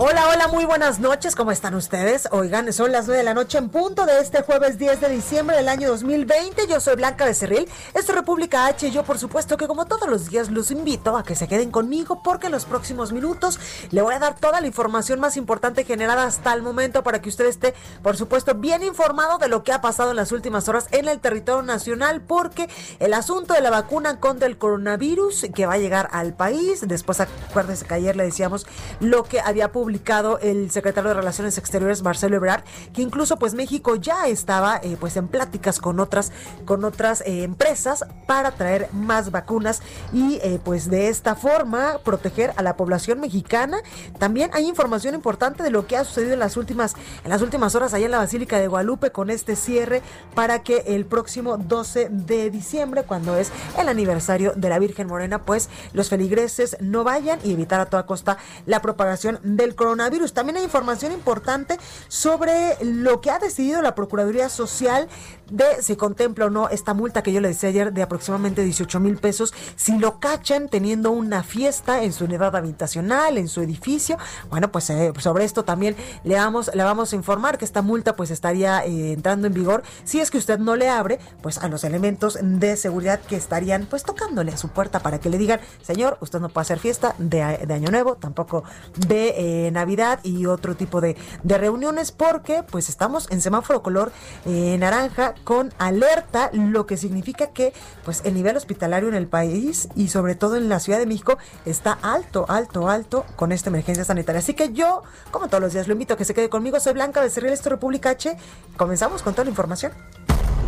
Hola, hola, muy buenas noches, ¿cómo están ustedes? Oigan, son las 9 de la noche en punto de este jueves 10 de diciembre del año 2020. Yo soy Blanca Becerril, esto es República H y yo por supuesto que como todos los días los invito a que se queden conmigo porque en los próximos minutos le voy a dar toda la información más importante generada hasta el momento para que usted esté, por supuesto, bien informado de lo que ha pasado en las últimas horas en el territorio nacional porque el asunto de la vacuna contra el coronavirus que va a llegar al país, después acuérdense que ayer le decíamos lo que había publicado publicado el secretario de Relaciones Exteriores Marcelo Ebrard, que incluso pues México ya estaba eh, pues en pláticas con otras con otras eh, empresas para traer más vacunas y eh, pues de esta forma proteger a la población mexicana. También hay información importante de lo que ha sucedido en las últimas en las últimas horas allá en la Basílica de Guadalupe con este cierre para que el próximo 12 de diciembre, cuando es el aniversario de la Virgen Morena, pues los feligreses no vayan y evitar a toda costa la propagación del coronavirus. También hay información importante sobre lo que ha decidido la Procuraduría Social de si contempla o no esta multa que yo le decía ayer de aproximadamente 18 mil pesos si lo cachan teniendo una fiesta en su unidad habitacional, en su edificio. Bueno, pues eh, sobre esto también le vamos, vamos a informar que esta multa pues estaría eh, entrando en vigor si es que usted no le abre pues a los elementos de seguridad que estarían pues tocándole a su puerta para que le digan, señor, usted no puede hacer fiesta de, Año Nuevo, tampoco de Navidad y otro tipo de, de, reuniones porque pues estamos en semáforo color naranja con alerta, lo que significa que pues el nivel hospitalario en el país y sobre todo en la Ciudad de México está alto, alto, alto con esta emergencia sanitaria. Así que yo, como todos los días, lo invito a que se quede conmigo. Soy Blanca de Cerril, República H. Comenzamos con toda la información.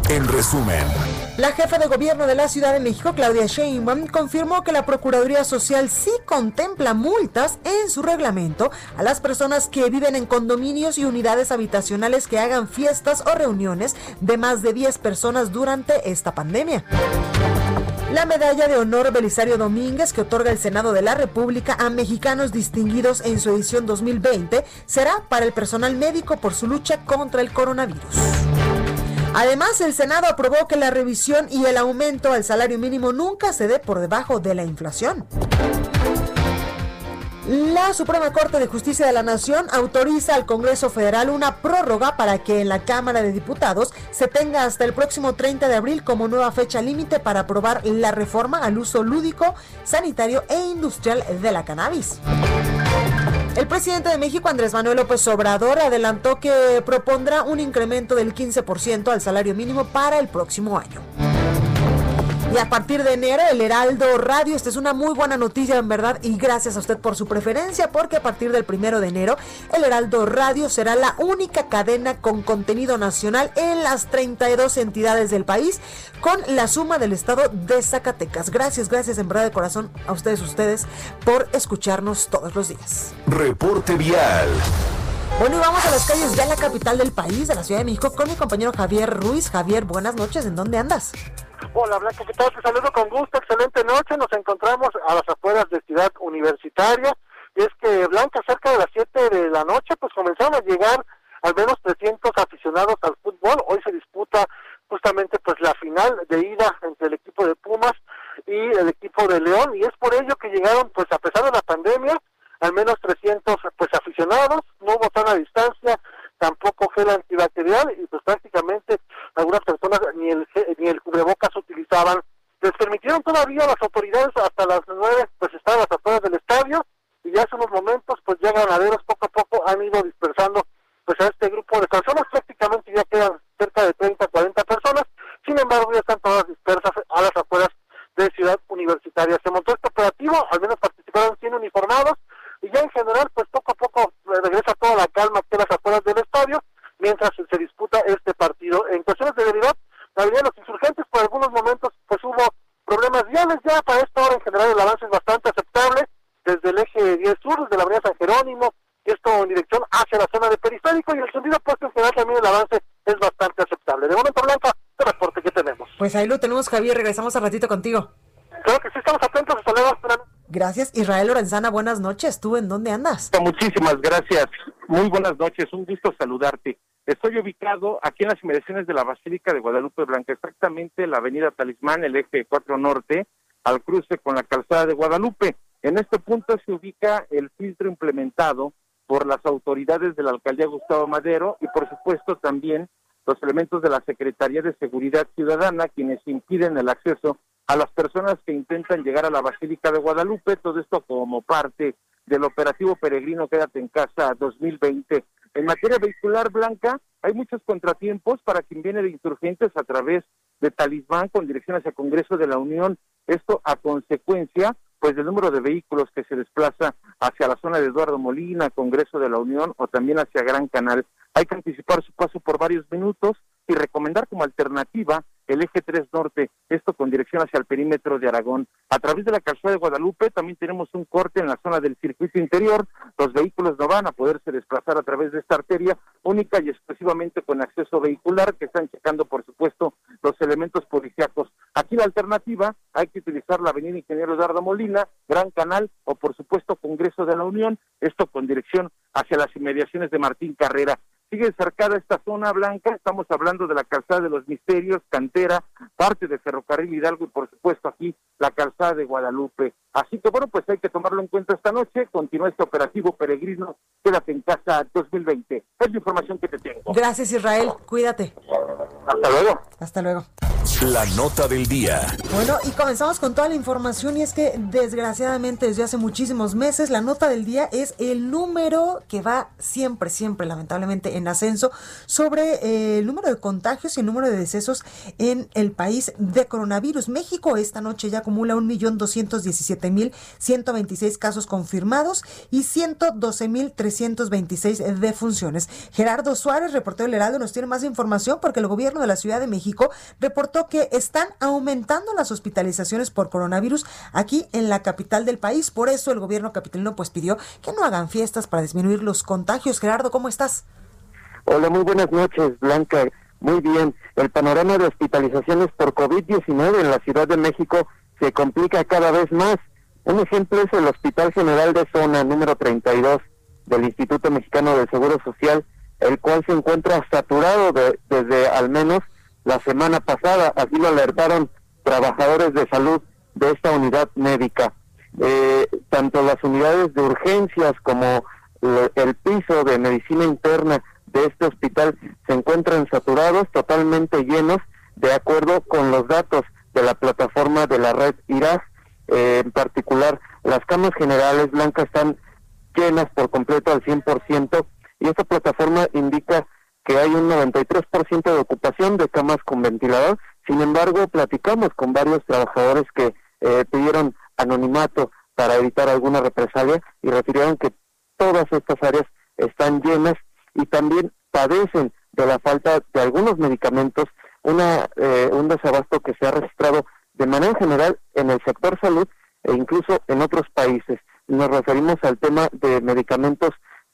En resumen, la jefa de gobierno de la Ciudad de México, Claudia Sheinbaum, confirmó que la Procuraduría Social sí contempla multas en su reglamento a las personas que viven en condominios y unidades habitacionales que hagan fiestas o reuniones de más de 10 personas durante esta pandemia. La medalla de honor Belisario Domínguez que otorga el Senado de la República a mexicanos distinguidos en su edición 2020 será para el personal médico por su lucha contra el coronavirus. Además, el Senado aprobó que la revisión y el aumento al salario mínimo nunca se dé por debajo de la inflación. La Suprema Corte de Justicia de la Nación autoriza al Congreso Federal una prórroga para que en la Cámara de Diputados se tenga hasta el próximo 30 de abril como nueva fecha límite para aprobar la reforma al uso lúdico, sanitario e industrial de la cannabis. El presidente de México, Andrés Manuel López Obrador, adelantó que propondrá un incremento del 15% al salario mínimo para el próximo año. Y a partir de enero, el Heraldo Radio, esta es una muy buena noticia en verdad y gracias a usted por su preferencia porque a partir del primero de enero, el Heraldo Radio será la única cadena con contenido nacional en las 32 entidades del país con la suma del estado de Zacatecas. Gracias, gracias en verdad de corazón a ustedes, ustedes por escucharnos todos los días. Reporte vial. Bueno, y vamos a las calles de la capital del país, de la Ciudad de México, con mi compañero Javier Ruiz. Javier, buenas noches, ¿en dónde andas? Hola Blanca, ¿qué tal? Te saludo con gusto, excelente noche. Nos encontramos a las afueras de Ciudad Universitaria. Y es que Blanca, cerca de las 7 de la noche, pues comenzaron a llegar al menos 300 aficionados al fútbol. Hoy se disputa justamente pues la final de ida entre el equipo de Pumas y el equipo de León. Y es por ello que llegaron, pues a pesar de la pandemia, al menos 300 pues aficionados. No hubo a distancia, tampoco gel antibacterial y pues prácticamente algunas personas ni el ni el cubrebocas utilizaban. Les permitieron todavía a las autoridades hasta las nueve, pues estaban las afueras del estadio y ya hace unos momentos pues ya ganaderos poco a poco han ido dispersando pues a este grupo de personas, prácticamente ya quedan cerca de 30, Pues ahí lo tenemos, Javier. Regresamos al ratito contigo. Creo que sí estamos atentos. Hasta luego. Gracias. Israel Lorenzana, buenas noches. ¿Tú en dónde andas? Muchísimas gracias. Muy buenas noches. Un gusto saludarte. Estoy ubicado aquí en las inmediaciones de la Basílica de Guadalupe Blanca, exactamente la avenida Talismán, el eje 4 Norte, al cruce con la calzada de Guadalupe. En este punto se ubica el filtro implementado por las autoridades de la alcaldía Gustavo Madero y por supuesto también los elementos de la Secretaría de Seguridad Ciudadana quienes impiden el acceso a las personas que intentan llegar a la Basílica de Guadalupe, todo esto como parte del operativo peregrino Quédate en Casa 2020. En materia vehicular blanca, hay muchos contratiempos para quien viene de insurgentes a través de Talismán con dirección hacia Congreso de la Unión. Esto a consecuencia pues del número de vehículos que se desplaza hacia la zona de Eduardo Molina, Congreso de la Unión o también hacia Gran Canal. Hay que anticipar su paso por varios minutos y recomendar como alternativa el eje 3 norte, esto con dirección hacia el perímetro de Aragón. A través de la calzada de Guadalupe también tenemos un corte en la zona del circuito interior. Los vehículos no van a poderse desplazar a través de esta arteria única y exclusivamente con acceso vehicular que están checando, por supuesto, los elementos policíacos. Aquí la alternativa hay que utilizar la avenida Ingeniero Eduardo Molina, Gran Canal o, por supuesto, Congreso de la Unión, esto con dirección hacia las inmediaciones de Martín Carrera sigue cercada esta zona blanca, estamos hablando de la calzada de los misterios, cantera, parte de Ferrocarril Hidalgo y por supuesto aquí la calzada de Guadalupe. Así que bueno, pues hay que tomarlo en cuenta esta noche, continúa este operativo peregrino, quédate en casa 2020. Es la información que te tengo. Gracias Israel, cuídate. Hasta luego. Hasta luego. La nota del día. Bueno, y comenzamos con toda la información y es que desgraciadamente desde hace muchísimos meses la nota del día es el número que va siempre, siempre lamentablemente en ascenso sobre eh, el número de contagios y el número de decesos en el país de coronavirus. México esta noche ya acumula 1.217.126 casos confirmados y 112.326 defunciones. Gerardo Suárez, reportero del Heraldo, nos tiene más información porque el gobierno de la Ciudad de México reportó que están aumentando las hospitalizaciones por coronavirus aquí en la capital del país. Por eso el gobierno capitalino pues pidió que no hagan fiestas para disminuir los contagios. Gerardo, ¿cómo estás? Hola, muy buenas noches, Blanca. Muy bien. El panorama de hospitalizaciones por COVID-19 en la Ciudad de México se complica cada vez más. Un ejemplo es el Hospital General de Zona número 32 del Instituto Mexicano del Seguro Social, el cual se encuentra saturado desde al menos la semana pasada. Así lo alertaron trabajadores de salud de esta unidad médica. Eh, tanto las unidades de urgencias como el piso de medicina interna de este hospital se encuentran saturados, totalmente llenos, de acuerdo con los datos de la plataforma de la red IRAS. Eh, en particular, las camas generales blancas están llenas por completo al 100% y esta plataforma indica que hay un 93% de ocupación de camas con ventilador. Sin embargo, platicamos con varios trabajadores que eh, pidieron anonimato para evitar alguna represalia y refirieron que todas estas áreas están llenas y también padecen de la falta de algunos medicamentos, una, eh, un desabasto que se ha registrado de manera general en el sector salud e incluso en otros países. Nos referimos al tema de medicamentos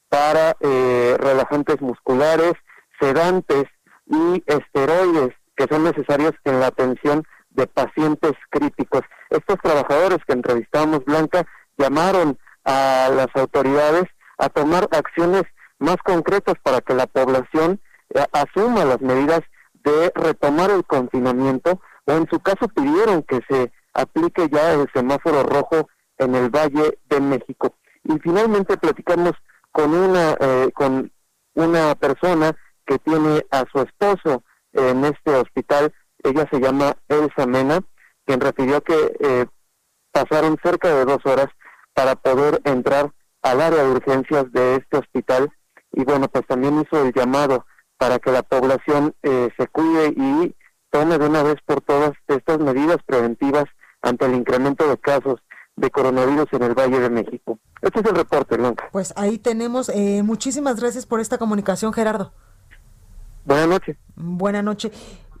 para eh, relajantes musculares, sedantes y esteroides que son necesarios en la atención de pacientes críticos. Estos trabajadores que entrevistamos, Blanca, llamaron a las autoridades a tomar acciones más concretas para que la población eh, asuma las medidas de retomar el confinamiento o en su caso pidieron que se aplique ya el semáforo rojo en el Valle de México. Y finalmente platicamos con una eh, con una persona que tiene a su esposo en este hospital. Ella se llama Elsa Mena, quien refirió que eh, pasaron cerca de dos horas para poder entrar al área de urgencias de este hospital y bueno, pues también hizo el llamado para que la población eh, se cuide y tome de una vez por todas estas medidas preventivas ante el incremento de casos de coronavirus en el Valle de México. Este es el reporte, Blanca. Pues ahí tenemos. Eh, muchísimas gracias por esta comunicación, Gerardo. Buenas noches. Buenas noches.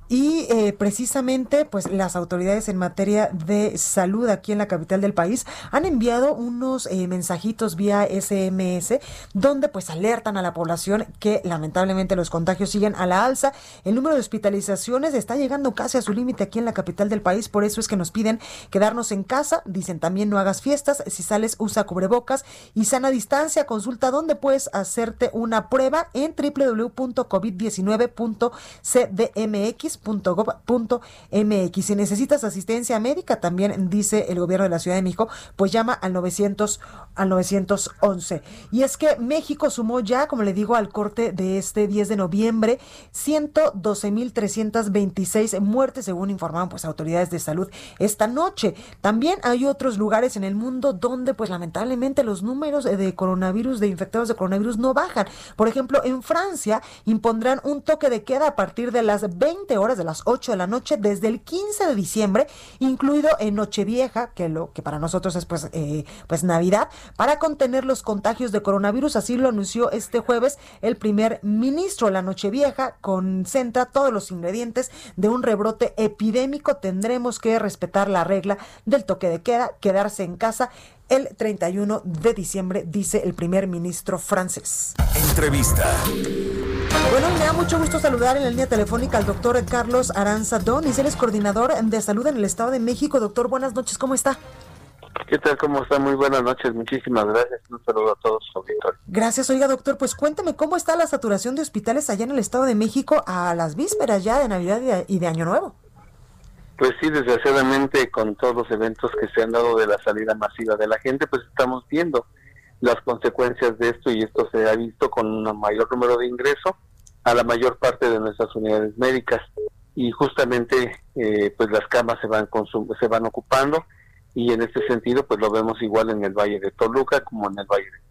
Y eh, precisamente, pues las autoridades en materia de salud aquí en la capital del país han enviado unos eh, mensajitos vía SMS donde pues alertan a la población que lamentablemente los contagios siguen a la alza. El número de hospitalizaciones está llegando casi a su límite aquí en la capital del país, por eso es que nos piden quedarnos en casa. Dicen también no hagas fiestas, si sales usa cubrebocas y sana distancia. Consulta dónde puedes hacerte una prueba en www.covid19.cdmx mx Si necesitas asistencia médica, también dice el gobierno de la Ciudad de México, pues llama al 900 al 911. Y es que México sumó ya, como le digo, al corte de este 10 de noviembre 112.326 muertes, según informaron pues autoridades de salud esta noche. También hay otros lugares en el mundo donde pues lamentablemente los números de coronavirus, de infectados de coronavirus no bajan. Por ejemplo, en Francia impondrán un toque de queda a partir de las 20 horas de las 8 de la noche desde el 15 de diciembre, incluido en Nochevieja, que lo que para nosotros es pues, eh, pues Navidad, para contener los contagios de coronavirus. Así lo anunció este jueves el primer ministro. La Nochevieja concentra todos los ingredientes de un rebrote epidémico. Tendremos que respetar la regla del toque de queda, quedarse en casa el 31 de diciembre, dice el primer ministro francés. Entrevista. Bueno, me da mucho gusto saludar en la línea telefónica al doctor Carlos Aranza Donis, él es coordinador de salud en el Estado de México. Doctor, buenas noches, ¿cómo está? ¿Qué tal? ¿Cómo está? Muy buenas noches. Muchísimas gracias. Un saludo a todos. Gracias. Oiga, doctor, pues cuéntame cómo está la saturación de hospitales allá en el Estado de México a las vísperas ya de Navidad y de Año Nuevo. Pues sí, desgraciadamente con todos los eventos que se han dado de la salida masiva de la gente, pues estamos viendo las consecuencias de esto y esto se ha visto con un mayor número de ingreso a la mayor parte de nuestras unidades médicas y justamente eh, pues las camas se van se van ocupando y en este sentido pues lo vemos igual en el Valle de Toluca como en el Valle de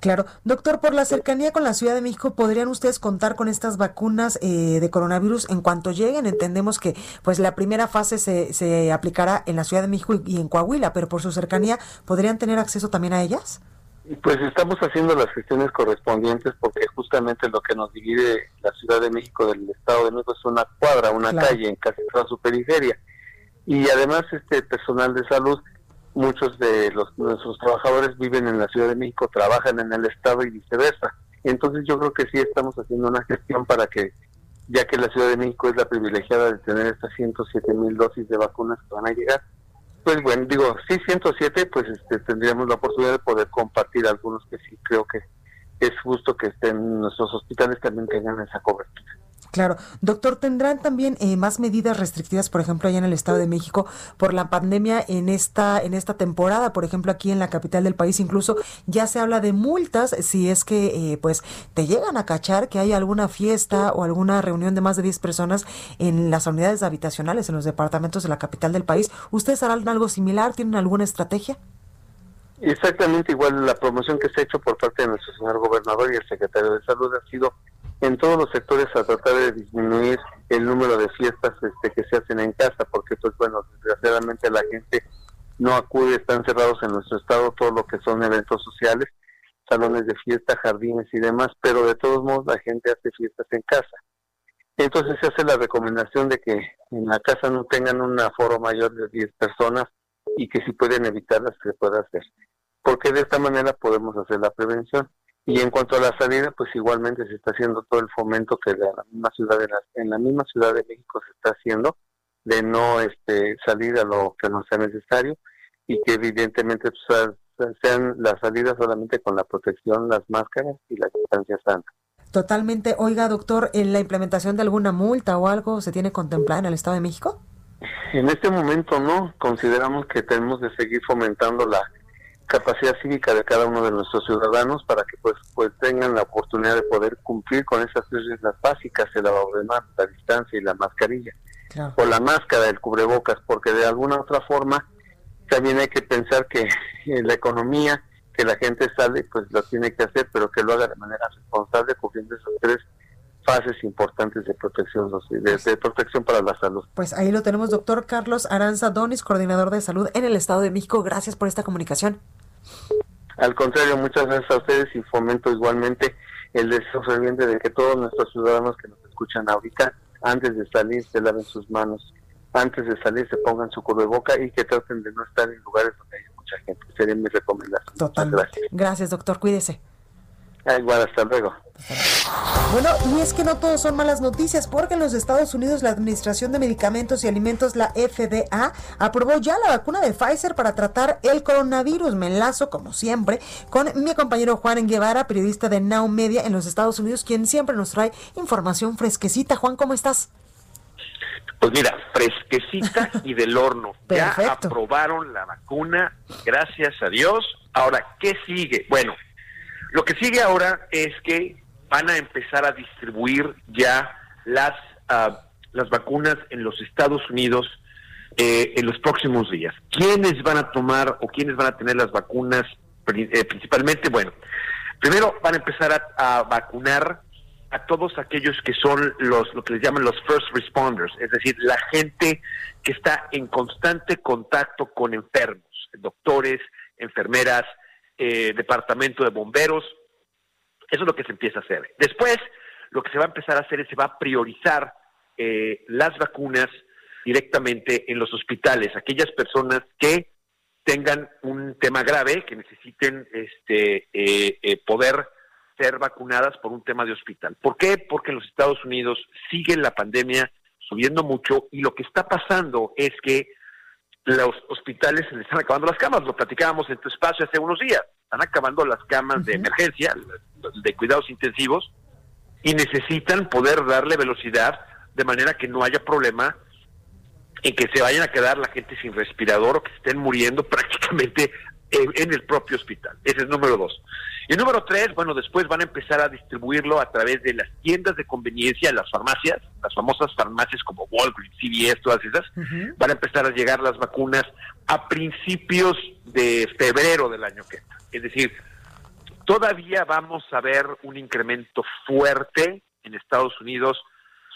Claro. Doctor, por la cercanía con la Ciudad de México, ¿podrían ustedes contar con estas vacunas eh, de coronavirus en cuanto lleguen? Entendemos que pues la primera fase se, se aplicará en la Ciudad de México y, en Coahuila, pero por su cercanía, ¿podrían tener acceso también a ellas? Pues estamos haciendo las gestiones correspondientes porque justamente lo que nos divide la Ciudad de México del Estado de México es una cuadra, una calle en casi toda su periferia. Y además este personal de salud muchos de los, nuestros trabajadores viven en la Ciudad de México, trabajan en el Estado y viceversa. Entonces yo creo que sí estamos haciendo una gestión para que, ya que la Ciudad de México es la privilegiada de tener estas 107 mil dosis de vacunas que van a llegar, pues bueno, digo, sí 107, pues este, tendríamos la oportunidad de poder compartir algunos que sí creo que es justo que estén nuestros hospitales también tengan esa cobertura. Claro. Doctor, ¿tendrán también eh, más medidas restrictivas, por ejemplo, allá en el Estado de México por la pandemia en esta, en esta temporada? Por ejemplo, aquí en la capital del país incluso ya se habla de multas si es que eh, pues te llegan a cachar que hay alguna fiesta o alguna reunión de más de 10 personas en las unidades habitacionales, en los departamentos de la capital del país. ¿Ustedes harán algo similar? ¿Tienen alguna estrategia? Exactamente igual la promoción que se ha hecho por parte de nuestro señor gobernador y el secretario de salud ha sido en todos los sectores a tratar de disminuir el número de fiestas este, que se hacen en casa, porque pues bueno, desgraciadamente la gente no acude, están cerrados en nuestro estado todo lo que son eventos sociales, salones de fiesta, jardines y demás, pero de todos modos la gente hace fiestas en casa. Entonces se hace la recomendación de que en la casa no tengan un aforo mayor de 10 personas y que si pueden evitarlas se pueda hacer, porque de esta manera podemos hacer la prevención. Y en cuanto a la salida, pues igualmente se está haciendo todo el fomento que la misma ciudad de en la misma ciudad de México se está haciendo de no este salir a lo que no sea necesario y que evidentemente pues, sean las salidas solamente con la protección, las máscaras y la distancia sana. Totalmente. Oiga, doctor, ¿en la implementación de alguna multa o algo se tiene contemplada en el Estado de México? En este momento no. Consideramos que tenemos de seguir fomentando la capacidad cívica de cada uno de nuestros ciudadanos para que pues pues tengan la oportunidad de poder cumplir con esas tres reglas básicas, el lavado de manos, la distancia y la mascarilla. O la máscara, el cubrebocas, porque de alguna otra forma también hay que pensar que en la economía, que la gente sale, pues lo tiene que hacer, pero que lo haga de manera responsable, cubriendo esos tres fases importantes de protección de, protección para la salud. Pues ahí lo tenemos, doctor Carlos Aranza Donis, coordinador de salud en el Estado de México. Gracias por esta comunicación. Al contrario, muchas gracias a ustedes y fomento igualmente el deseo ferviente de que todos nuestros ciudadanos que nos escuchan ahorita, antes de salir, se laven sus manos, antes de salir se pongan su boca y que traten de no estar en lugares donde hay mucha gente. Sería mi recomendación. Total. Gracias. gracias, doctor. Cuídese. Igual, hasta luego. Bueno, y es que no todos son malas noticias, porque en los Estados Unidos la Administración de Medicamentos y Alimentos, la FDA, aprobó ya la vacuna de Pfizer para tratar el coronavirus. Me enlazo, como siempre, con mi compañero Juan Guevara, periodista de Now Media en los Estados Unidos, quien siempre nos trae información fresquecita. Juan, ¿cómo estás? Pues mira, fresquecita y del horno. Ya aprobaron la vacuna, gracias a Dios. Ahora, ¿qué sigue? Bueno, lo que sigue ahora es que van a empezar a distribuir ya las, ah, las vacunas en los Estados Unidos eh, en los próximos días. ¿Quiénes van a tomar o quiénes van a tener las vacunas eh, principalmente? Bueno, primero van a empezar a, vacunar a todos aquellos que son los lo que les llaman los first responders, es decir, la gente que está en constante contacto con enfermos, doctores, enfermeras, eh, departamento de bomberos. Eso es lo que se empieza a hacer. Después, lo que se va a empezar a hacer es se va a priorizar eh, las vacunas directamente en los hospitales, aquellas personas que tengan un tema grave, que necesiten este, eh, poder ser vacunadas por un tema de hospital. ¿Por qué? Porque en los Estados Unidos sigue la pandemia subiendo mucho y lo que está pasando es que los hospitales se les están acabando las camas, lo platicábamos en tu espacio hace unos días, están acabando las camas de emergencia, de cuidados intensivos, y necesitan poder darle velocidad de manera que no haya problema en que se vayan a quedar la gente sin respirador o que estén muriendo prácticamente en, el propio hospital. Ese es número dos. Y número tres, bueno, después van a empezar a distribuirlo a través de las tiendas de conveniencia, las farmacias, las famosas farmacias como Walgreens, CVS, todas esas. Van a empezar a llegar las vacunas a principios de febrero del año que entra. Es decir, todavía vamos a ver un incremento fuerte en Estados Unidos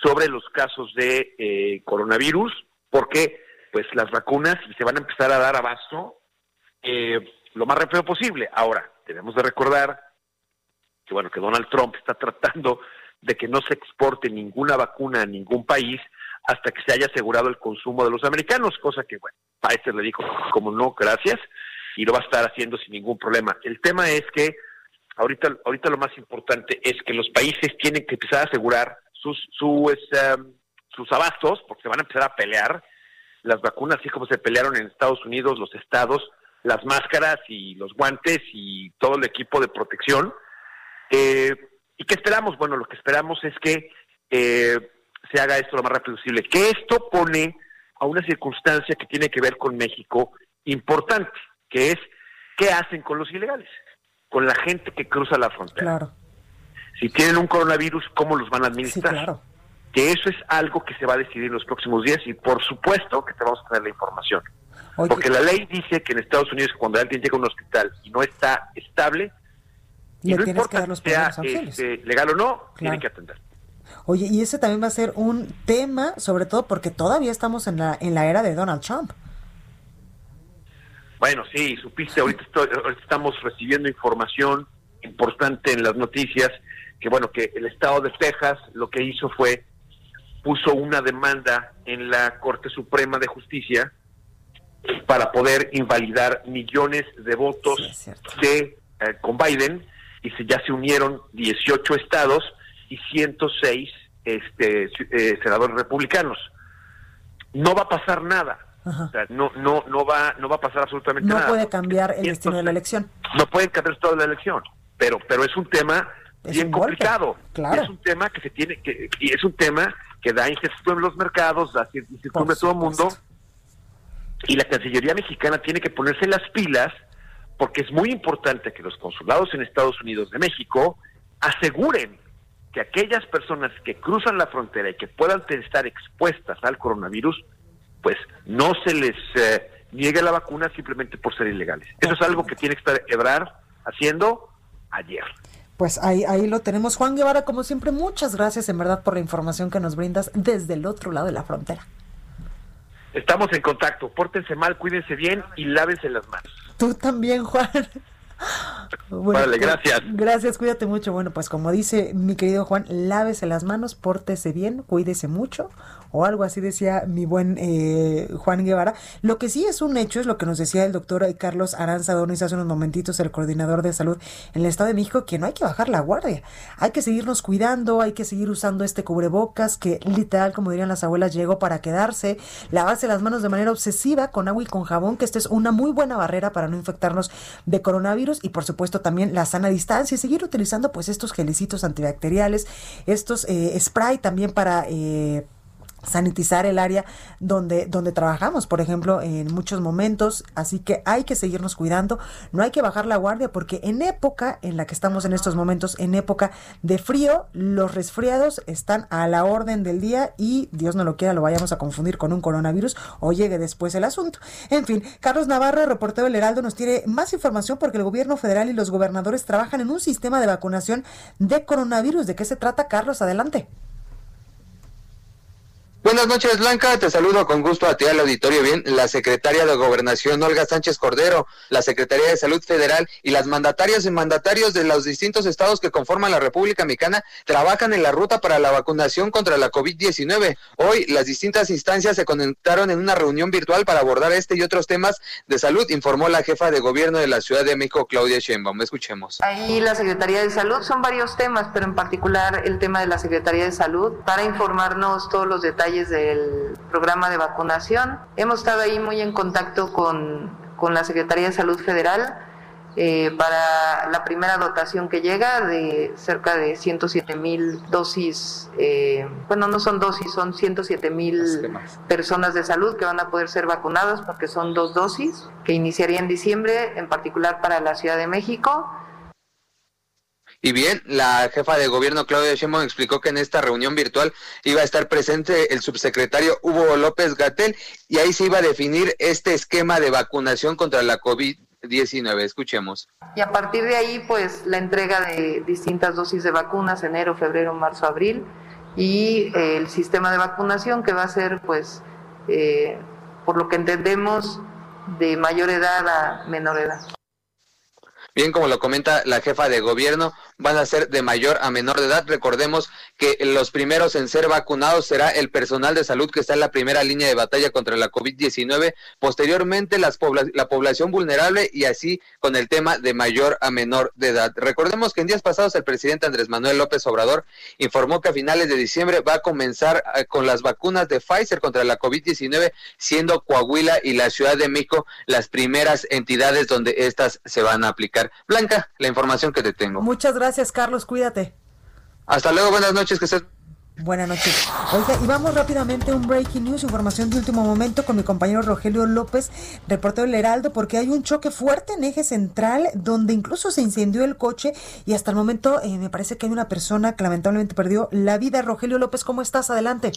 sobre los casos de eh, coronavirus, porque pues las vacunas se van a empezar a dar abasto eh, lo más rápido posible. Ahora, tenemos de recordar que bueno que Donald Trump está tratando de que no se exporte ninguna vacuna a ningún país hasta que se haya asegurado el consumo de los americanos, cosa que bueno, Pfizer le dijo como no, gracias, y lo va a estar haciendo sin ningún problema. El tema es que ahorita ahorita lo más importante es que los países tienen que empezar a asegurar sus sus, um, sus abastos, porque se van a empezar a pelear las vacunas, así como se pelearon en Estados Unidos los estados las máscaras y los guantes y todo el equipo de protección. Eh, ¿Y qué esperamos? Bueno, lo que esperamos es que eh, se haga esto lo más rápido posible. Que esto pone a una circunstancia que tiene que ver con México importante, que es qué hacen con los ilegales, con la gente que cruza la frontera. Claro. Si tienen un coronavirus, ¿cómo los van a administrar? Sí, claro. Que eso es algo que se va a decidir en los próximos días y por supuesto que te vamos a tener la información. Porque la ley dice que en Estados Unidos cuando alguien llega a un hospital y no está estable, y no importa que sea este, legal o no, tiene que atender. Oye, y ese también va a ser un tema, sobre todo porque todavía estamos en la, en la era de Donald Trump. Bueno, sí, supiste, ahorita, ahorita estamos recibiendo información importante en las noticias, que bueno, que el estado de Texas lo que hizo fue, puso una demanda en la Corte Suprema de Justicia para poder invalidar millones de votos de eh, con Biden y se, ya se unieron 18 estados y 106 este, eh, senadores republicanos. No va a pasar nada. no, no, no va, no va a pasar absolutamente nada. No puede cambiar el destino de la elección. No pueden cambiar todo la elección, pero, pero es un tema bien complicado. Es un tema que se tiene que, y es un tema que da incertidumbre en los mercados, da incertidumbre a todo el mundo y la Cancillería mexicana tiene que ponerse las pilas porque es muy importante que los consulados en Estados Unidos de México aseguren que aquellas personas que cruzan la frontera y que puedan estar expuestas al coronavirus, pues no se les eh, niegue la vacuna simplemente por ser ilegales. Eso es algo que tiene que estar Ebrar haciendo ayer. Pues ahí, ahí lo tenemos. Juan Guevara, como siempre, muchas gracias en verdad por la información que nos brindas desde el otro lado de la frontera. Estamos en contacto. Pórtense mal, cuídense bien y lávense las manos. Tú también, Juan. Vale, gracias. Gracias, cuídate mucho. Bueno, pues como dice mi querido Juan, lávese las manos, pórtese bien, cuídese mucho o algo así decía mi buen eh, Juan Guevara. Lo que sí es un hecho es lo que nos decía el doctor Carlos Aranza Donis hace unos momentitos, el coordinador de salud en el Estado de México, que no hay que bajar la guardia. Hay que seguirnos cuidando, hay que seguir usando este cubrebocas que literal, como dirían las abuelas, llegó para quedarse. Lavarse las manos de manera obsesiva con agua y con jabón, que esta es una muy buena barrera para no infectarnos de coronavirus y por supuesto también la sana distancia y seguir utilizando pues estos gelecitos antibacteriales, estos eh, spray también para... Eh, sanitizar el área donde, donde trabajamos, por ejemplo, en muchos momentos. Así que hay que seguirnos cuidando, no hay que bajar la guardia porque en época en la que estamos en estos momentos, en época de frío, los resfriados están a la orden del día y Dios no lo quiera, lo vayamos a confundir con un coronavirus o llegue después el asunto. En fin, Carlos Navarro, reportero del Heraldo, nos tiene más información porque el gobierno federal y los gobernadores trabajan en un sistema de vacunación de coronavirus. ¿De qué se trata, Carlos? Adelante. Buenas noches, Blanca. Te saludo con gusto a ti al auditorio. Bien, la secretaria de Gobernación, Olga Sánchez Cordero, la Secretaría de Salud Federal y las mandatarias y mandatarios de los distintos estados que conforman la República Mexicana trabajan en la ruta para la vacunación contra la COVID-19. Hoy, las distintas instancias se conectaron en una reunión virtual para abordar este y otros temas de salud, informó la jefa de gobierno de la Ciudad de México, Claudia Sheinbaum. Escuchemos. Ahí la Secretaría de Salud son varios temas, pero en particular el tema de la Secretaría de Salud para informarnos todos los detalles del programa de vacunación. Hemos estado ahí muy en contacto con, con la Secretaría de Salud Federal eh, para la primera dotación que llega de cerca de 107 mil dosis, eh, bueno, no son dosis, son 107 mil personas de salud que van a poder ser vacunadas porque son dos dosis que iniciaría en diciembre, en particular para la Ciudad de México y bien, la jefa de gobierno Claudia Sheinbaum explicó que en esta reunión virtual iba a estar presente el subsecretario Hugo López Gatel y ahí se iba a definir este esquema de vacunación contra la COVID-19. Escuchemos. Y a partir de ahí, pues la entrega de distintas dosis de vacunas, enero, febrero, marzo, abril, y eh, el sistema de vacunación que va a ser, pues, eh, por lo que entendemos, de mayor edad a menor edad. Bien, como lo comenta la jefa de gobierno, van a ser de mayor a menor de edad. Recordemos que los primeros en ser vacunados será el personal de salud que está en la primera línea de batalla contra la COVID-19, posteriormente las la población vulnerable y así con el tema de mayor a menor de edad. Recordemos que en días pasados el presidente Andrés Manuel López Obrador informó que a finales de diciembre va a comenzar eh, con las vacunas de Pfizer contra la COVID-19, siendo Coahuila y la Ciudad de México las primeras entidades donde estas se van a aplicar. Blanca, la información que te tengo. Muchas gracias, Carlos, cuídate. Hasta luego, buenas noches, que estés Buenas noches. Oiga, y vamos rápidamente a un breaking news, información de último momento con mi compañero Rogelio López, reportero del Heraldo, porque hay un choque fuerte en eje central donde incluso se incendió el coche y hasta el momento eh, me parece que hay una persona que lamentablemente perdió la vida. Rogelio López, ¿cómo estás? Adelante.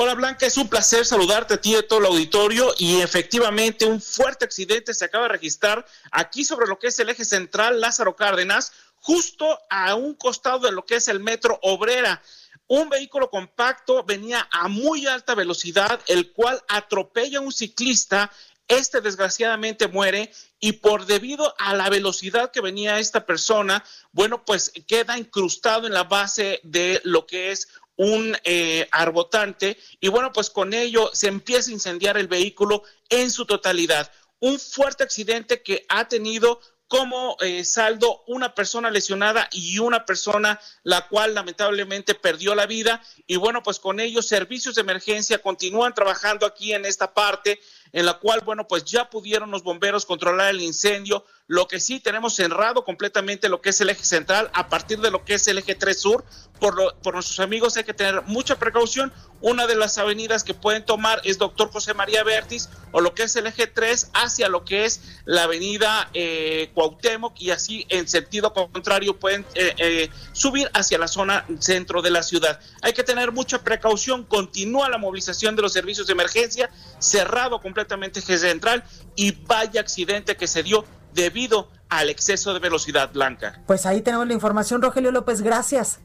Hola Blanca, es un placer saludarte a ti y a todo el auditorio y efectivamente un fuerte accidente se acaba de registrar aquí sobre lo que es el eje central Lázaro Cárdenas, justo a un costado de lo que es el metro Obrera. Un vehículo compacto venía a muy alta velocidad, el cual atropella a un ciclista este desgraciadamente muere y por debido a la velocidad que venía esta persona, bueno, pues queda incrustado en la base de lo que es un eh, arbotante y bueno, pues con ello se empieza a incendiar el vehículo en su totalidad. Un fuerte accidente que ha tenido como eh, saldo una persona lesionada y una persona la cual lamentablemente perdió la vida. Y bueno, pues con ello servicios de emergencia continúan trabajando aquí en esta parte en la cual, bueno, pues ya pudieron los bomberos controlar el incendio. Lo que sí tenemos cerrado completamente lo que es el eje central a partir de lo que es el eje 3 sur. Por, lo, por nuestros amigos hay que tener mucha precaución. Una de las avenidas que pueden tomar es Doctor José María Vértiz o lo que es el eje 3 hacia lo que es la avenida eh, Cuauhtémoc y así en sentido contrario pueden eh, eh, subir hacia la zona centro de la ciudad. Hay que tener mucha precaución. Continúa la movilización de los servicios de emergencia cerrado completamente eje central y vaya accidente que se dio debido al exceso de velocidad blanca. Pues ahí tenemos la información, Rogelio López, gracias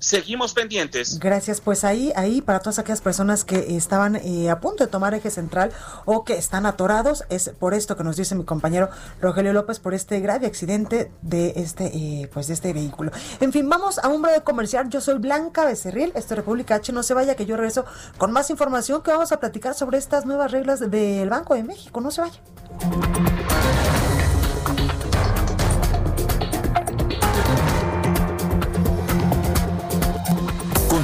seguimos pendientes. Gracias, pues ahí, ahí para todas aquellas personas que estaban eh, a punto de tomar eje central o que están atorados, es por esto que nos dice mi compañero Rogelio López por este grave accidente de este, eh, pues de este vehículo. En fin, vamos a un breve comercial. Yo soy Blanca Becerril, esto es República H. No se vaya, que yo regreso con más información que vamos a platicar sobre estas nuevas reglas del Banco de México. No se vaya.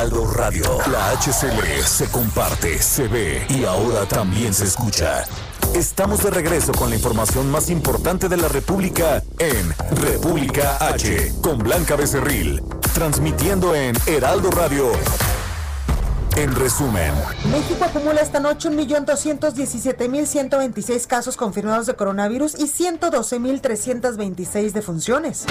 Heraldo Radio. La HCL se comparte, se ve y ahora también se escucha. Estamos de regreso con la información más importante de la República en República H con Blanca Becerril, transmitiendo en Heraldo Radio. En resumen, México acumula esta noche 1.217.126 casos confirmados de coronavirus y 112.326 defunciones.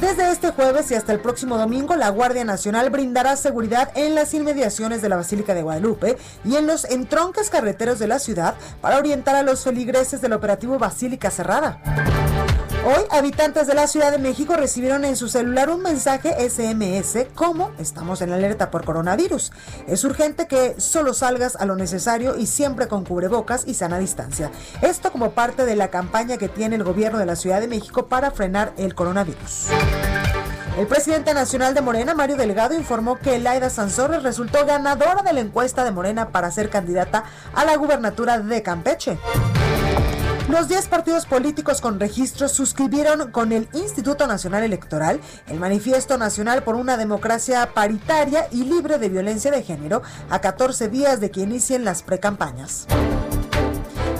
Desde este jueves y hasta el próximo domingo, la Guardia Nacional brindará seguridad en las inmediaciones de la Basílica de Guadalupe y en los entronques carreteros de la ciudad para orientar a los feligreses del operativo Basílica Cerrada. Hoy, habitantes de la Ciudad de México recibieron en su celular un mensaje SMS como estamos en alerta por coronavirus. Es urgente que solo salgas a lo necesario y siempre con cubrebocas y sana distancia. Esto como parte de la campaña que tiene el gobierno de la Ciudad de México para frenar el coronavirus. El presidente nacional de Morena, Mario Delgado, informó que Laida Sansores resultó ganadora de la encuesta de Morena para ser candidata a la gubernatura de Campeche. Los 10 partidos políticos con registro suscribieron con el Instituto Nacional Electoral el Manifiesto Nacional por una Democracia Paritaria y Libre de Violencia de Género a 14 días de que inicien las precampañas.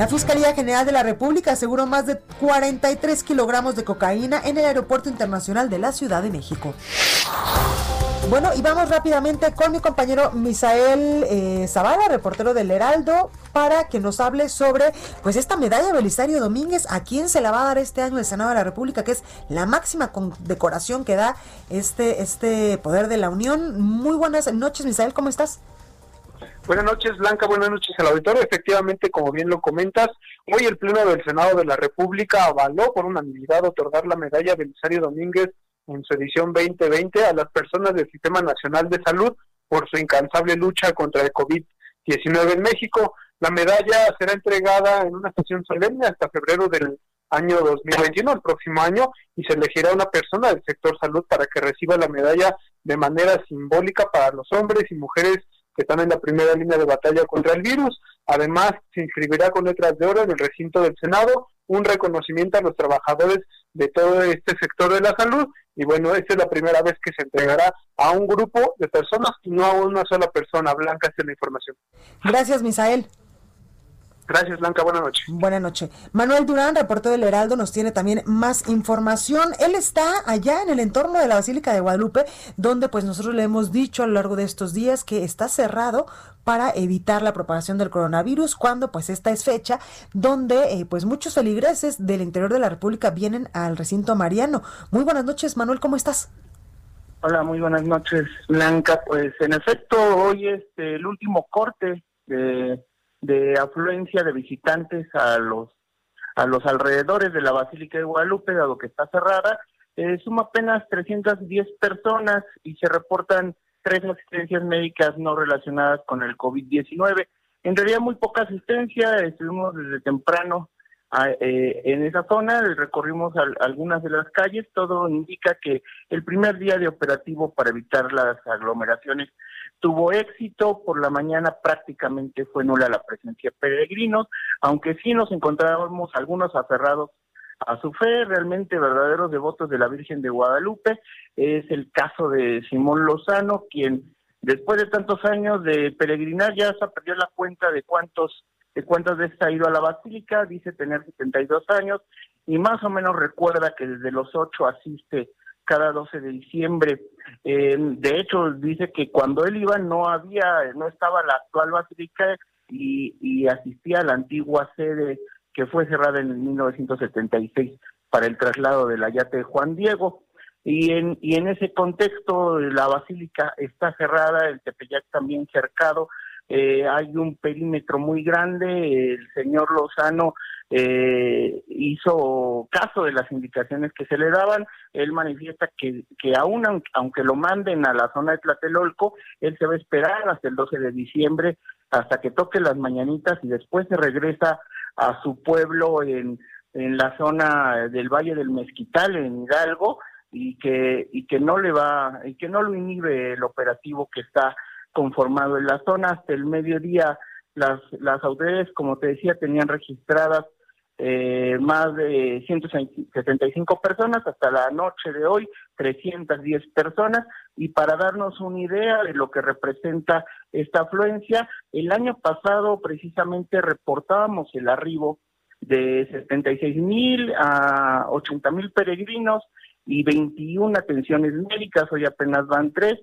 La Fiscalía General de la República aseguró más de 43 kilogramos de cocaína en el Aeropuerto Internacional de la Ciudad de México. Bueno, y vamos rápidamente con mi compañero Misael eh, Zavala, reportero del Heraldo, para que nos hable sobre pues esta medalla Belisario Domínguez, a quién se la va a dar este año el Senado de la República, que es la máxima condecoración que da este, este poder de la Unión. Muy buenas noches, Misael, ¿cómo estás? Buenas noches, Blanca. Buenas noches al auditorio. Efectivamente, como bien lo comentas, hoy el Pleno del Senado de la República avaló por unanimidad otorgar la medalla Belisario Domínguez en su edición 2020 a las personas del Sistema Nacional de Salud por su incansable lucha contra el COVID-19 en México. La medalla será entregada en una sesión solemne hasta febrero del año 2021, el próximo año, y se elegirá una persona del sector salud para que reciba la medalla de manera simbólica para los hombres y mujeres que están en la primera línea de batalla contra el virus. Además, se inscribirá con letras de oro en el recinto del Senado un reconocimiento a los trabajadores de todo este sector de la salud y bueno, esta es la primera vez que se entregará a un grupo de personas y no a una sola persona. Blanca, esta es la información. Gracias, Misael. Gracias, Blanca. Buenas noches. Buenas noches. Manuel Durán, reportero del Heraldo, nos tiene también más información. Él está allá en el entorno de la Basílica de Guadalupe, donde pues nosotros le hemos dicho a lo largo de estos días que está cerrado para evitar la propagación del coronavirus, cuando pues esta es fecha donde eh, pues muchos feligreses del interior de la República vienen al recinto mariano. Muy buenas noches, Manuel, ¿cómo estás? Hola, muy buenas noches, Blanca. Pues en efecto, hoy es el último corte de de afluencia de visitantes a los a los alrededores de la Basílica de Guadalupe, dado que está cerrada, eh, suma apenas 310 personas y se reportan tres asistencias médicas no relacionadas con el COVID-19. En realidad muy poca asistencia, estuvimos desde temprano eh, en esa zona, recorrimos algunas de las calles, todo indica que el primer día de operativo para evitar las aglomeraciones tuvo éxito, por la mañana prácticamente fue nula la presencia de peregrinos, aunque sí nos encontrábamos algunos aferrados a su fe, realmente verdaderos devotos de la Virgen de Guadalupe. Es el caso de Simón Lozano, quien después de tantos años de peregrinar ya se perdió la cuenta de cuántos cuántas veces ha ido a la basílica, dice tener 72 años y más o menos recuerda que desde los 8 asiste cada 12 de diciembre. de hecho, dice que cuando él iba no había, no estaba la actual basílica y, asistía a la antigua sede que fue cerrada en 1976 para el traslado del ayate de Juan Diego. Y en, y en ese contexto la basílica está cerrada, el Tepeyac también cercado, eh, hay un perímetro muy grande, el señor Lozano eh, hizo caso de las indicaciones que se le daban, él manifiesta que, que aún aunque lo manden a la zona de Tlatelolco, él se va a esperar hasta el 12 de diciembre, hasta que toque las mañanitas y después se regresa a su pueblo en, en la zona del Valle del Mezquital, en Hidalgo, y que, y que no le va, y que no lo inhibe el operativo que está conformado en la zona. Hasta el mediodía. Las, las autoridades, como te decía, tenían registradas eh, más de 175 personas, hasta la noche de hoy 310 personas, y para darnos una idea de lo que representa esta afluencia, el año pasado precisamente reportábamos el arribo de 76 mil a 80 mil peregrinos y 21 atenciones médicas, hoy apenas van tres,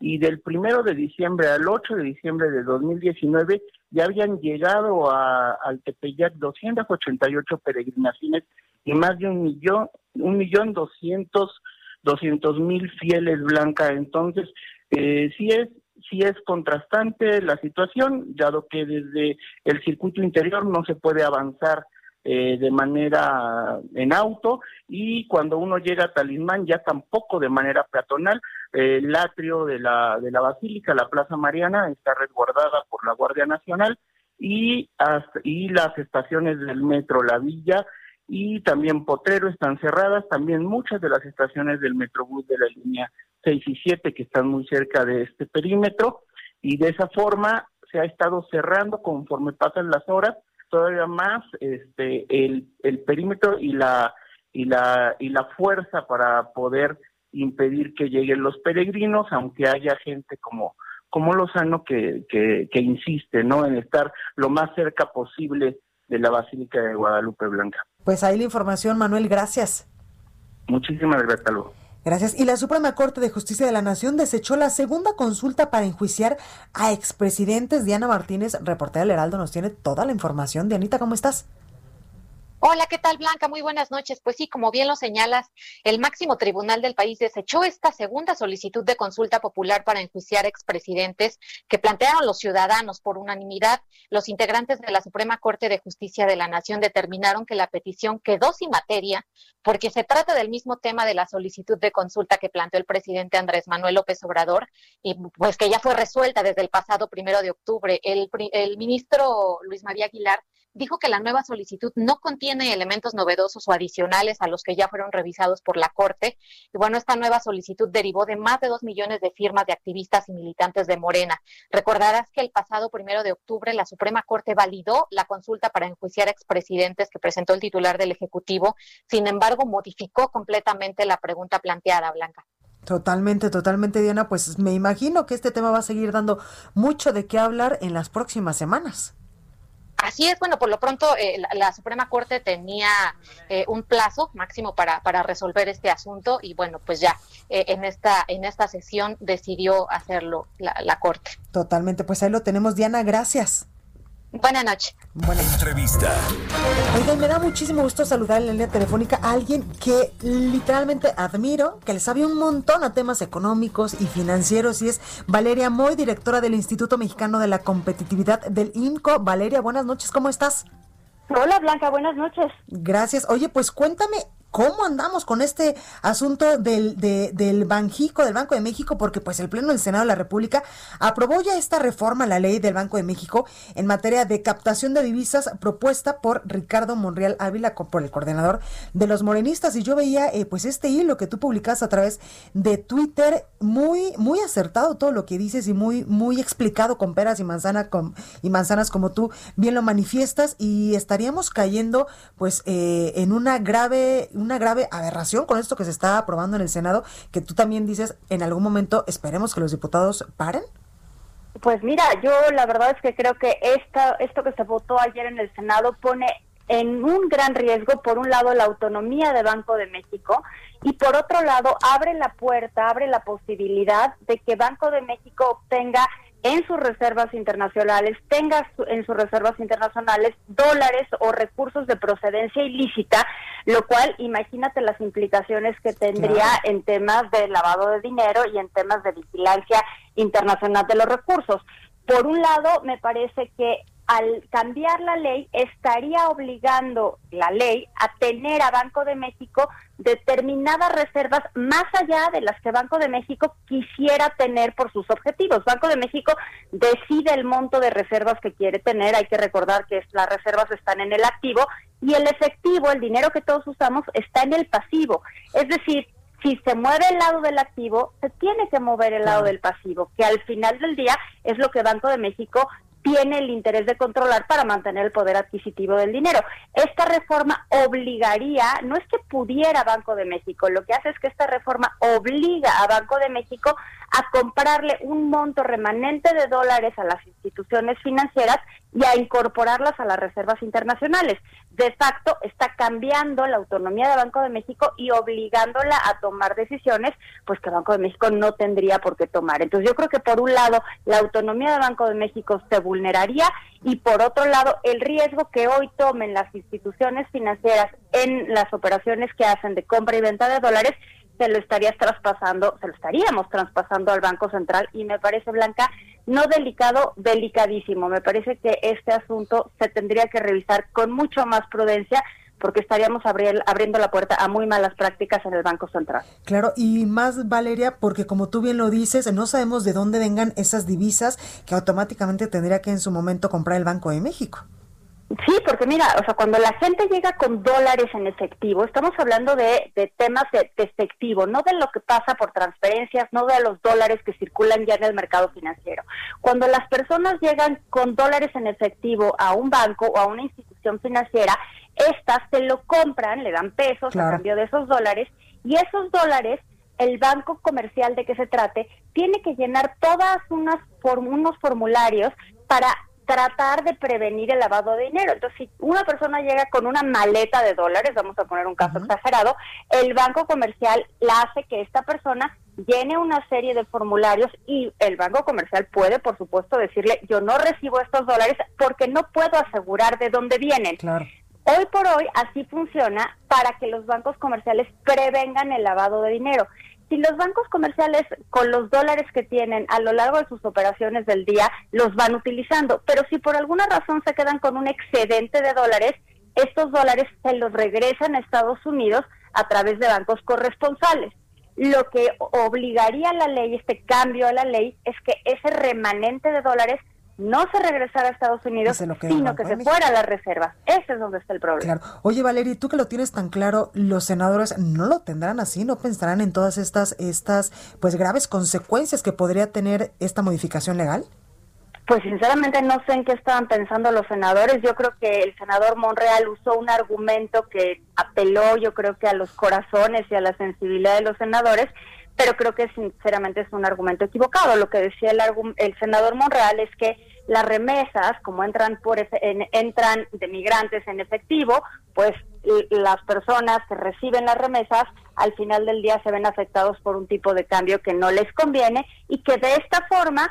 y del primero de diciembre al 8 de diciembre de 2019 ya habían llegado a, al Tepeyac 288 peregrinaciones y más de un millón, un millón doscientos, doscientos mil fieles blanca. Entonces, eh, sí es sí es contrastante la situación, dado que desde el circuito interior no se puede avanzar eh, de manera en auto y cuando uno llega a Talismán ya tampoco de manera peatonal. El atrio de la, de la Basílica, la Plaza Mariana, está resguardada por la Guardia Nacional y, y las estaciones del metro La Villa y también Potrero están cerradas, también muchas de las estaciones del Metrobús de la línea 6 y 7 que están muy cerca de este perímetro y de esa forma se ha estado cerrando conforme pasan las horas todavía más este el, el perímetro y la y la y la fuerza para poder impedir que lleguen los peregrinos aunque haya gente como como Lozano que, que, que insiste no en estar lo más cerca posible de la Basílica de Guadalupe Blanca. Pues ahí la información, Manuel, gracias. Muchísimas gracias, luego. Gracias. Y la Suprema Corte de Justicia de la Nación desechó la segunda consulta para enjuiciar a expresidentes. Diana Martínez, reportera del Heraldo, nos tiene toda la información. Dianita, ¿cómo estás? Hola, ¿qué tal Blanca? Muy buenas noches. Pues sí, como bien lo señalas, el máximo tribunal del país desechó esta segunda solicitud de consulta popular para enjuiciar expresidentes que plantearon los ciudadanos por unanimidad. Los integrantes de la Suprema Corte de Justicia de la Nación determinaron que la petición quedó sin materia porque se trata del mismo tema de la solicitud de consulta que planteó el presidente Andrés Manuel López Obrador y pues que ya fue resuelta desde el pasado primero de octubre. El, el ministro Luis María Aguilar dijo que la nueva solicitud no contiene elementos novedosos o adicionales a los que ya fueron revisados por la Corte. Y bueno, esta nueva solicitud derivó de más de dos millones de firmas de activistas y militantes de Morena. Recordarás que el pasado primero de octubre la Suprema Corte validó la consulta para enjuiciar expresidentes que presentó el titular del Ejecutivo. Sin embargo, modificó completamente la pregunta planteada, Blanca. Totalmente, totalmente, Diana. Pues me imagino que este tema va a seguir dando mucho de qué hablar en las próximas semanas. Así es, bueno, por lo pronto eh, la, Suprema Corte tenía eh, un plazo máximo para, para resolver este asunto y bueno, pues ya eh, en esta en esta sesión decidió hacerlo la, la Corte. Totalmente, pues ahí lo tenemos, Diana, gracias. Buenas noches. Buena entrevista. Oigan, me da muchísimo gusto saludar en la línea telefónica a alguien que literalmente admiro, que le sabe un montón a temas económicos y financieros, y es Valeria Moy, directora del Instituto Mexicano de la Competitividad del INCO. Valeria, buenas noches, ¿cómo estás? Hola Blanca, buenas noches. Gracias. Oye, pues cuéntame ¿Cómo andamos con este asunto del, del Banjico, del Banco de México? Porque pues el Pleno del Senado de la República aprobó ya esta reforma a la ley del Banco de México en materia de captación de divisas propuesta por Ricardo Monreal Ávila, por el coordinador de los morenistas. Y yo veía eh, pues este hilo que tú publicas a través de Twitter, muy, muy acertado todo lo que dices y muy, muy explicado con peras y, manzana, con, y manzanas como tú bien lo manifiestas y estaríamos cayendo pues eh, en una grave una grave aberración con esto que se está aprobando en el Senado, que tú también dices, en algún momento esperemos que los diputados paren? Pues mira, yo la verdad es que creo que esta, esto que se votó ayer en el Senado pone en un gran riesgo, por un lado, la autonomía de Banco de México y por otro lado, abre la puerta, abre la posibilidad de que Banco de México obtenga en sus reservas internacionales, tenga en sus reservas internacionales dólares o recursos de procedencia ilícita, lo cual imagínate las implicaciones que tendría en temas de lavado de dinero y en temas de vigilancia internacional de los recursos. Por un lado, me parece que al cambiar la ley estaría obligando la ley a tener a Banco de México determinadas reservas más allá de las que Banco de México quisiera tener por sus objetivos. Banco de México decide el monto de reservas que quiere tener, hay que recordar que las reservas están en el activo y el efectivo, el dinero que todos usamos, está en el pasivo. Es decir, si se mueve el lado del activo, se tiene que mover el lado del pasivo, que al final del día es lo que Banco de México tiene el interés de controlar para mantener el poder adquisitivo del dinero. Esta reforma obligaría, no es que pudiera Banco de México, lo que hace es que esta reforma obliga a Banco de México a comprarle un monto remanente de dólares a las instituciones financieras y a incorporarlas a las reservas internacionales. De facto, está cambiando la autonomía de Banco de México y obligándola a tomar decisiones, pues que Banco de México no tendría por qué tomar. Entonces, yo creo que por un lado, la autonomía de Banco de México se vulneraría y por otro lado, el riesgo que hoy tomen las instituciones financieras en las operaciones que hacen de compra y venta de dólares se lo estarías traspasando, se lo estaríamos traspasando al Banco Central y me parece, Blanca, no delicado, delicadísimo. Me parece que este asunto se tendría que revisar con mucho más prudencia porque estaríamos abriendo la puerta a muy malas prácticas en el Banco Central. Claro, y más Valeria, porque como tú bien lo dices, no sabemos de dónde vengan esas divisas que automáticamente tendría que en su momento comprar el Banco de México. Sí, porque mira, o sea, cuando la gente llega con dólares en efectivo, estamos hablando de, temas de, efectivo, no de lo que pasa por transferencias, no de los dólares que circulan ya en el mercado financiero. Cuando las personas llegan con dólares en efectivo a un banco o a una institución financiera, estas se lo compran, le dan pesos a cambio de esos dólares y esos dólares el banco comercial de que se trate tiene que llenar todas unas unos formularios para tratar de prevenir el lavado de dinero. Entonces, si una persona llega con una maleta de dólares, vamos a poner un caso exagerado, el banco comercial la hace que esta persona llene una serie de formularios y el banco comercial puede, por supuesto, decirle, yo no recibo estos dólares porque no puedo asegurar de dónde vienen. Hoy por hoy así funciona para que los bancos comerciales prevengan el lavado de dinero si los bancos comerciales con los dólares que tienen a lo largo de sus operaciones del día los van utilizando, pero si por alguna razón se quedan con un excedente de dólares, estos dólares se los regresan a Estados Unidos a través de bancos corresponsales. Lo que obligaría a la ley, este cambio a la ley, es que ese remanente de dólares no se regresara a Estados Unidos, sino que se fuera a las reservas. Ese es donde está el problema. Claro. Oye, Valeria, tú que lo tienes tan claro, los senadores no lo tendrán así, no pensarán en todas estas, estas, pues graves consecuencias que podría tener esta modificación legal. Pues sinceramente no sé en qué estaban pensando los senadores. Yo creo que el senador Monreal usó un argumento que apeló, yo creo que a los corazones y a la sensibilidad de los senadores, pero creo que sinceramente es un argumento equivocado. Lo que decía el, el senador Monreal es que las remesas, como entran por entran de migrantes en efectivo, pues las personas que reciben las remesas al final del día se ven afectados por un tipo de cambio que no les conviene y que de esta forma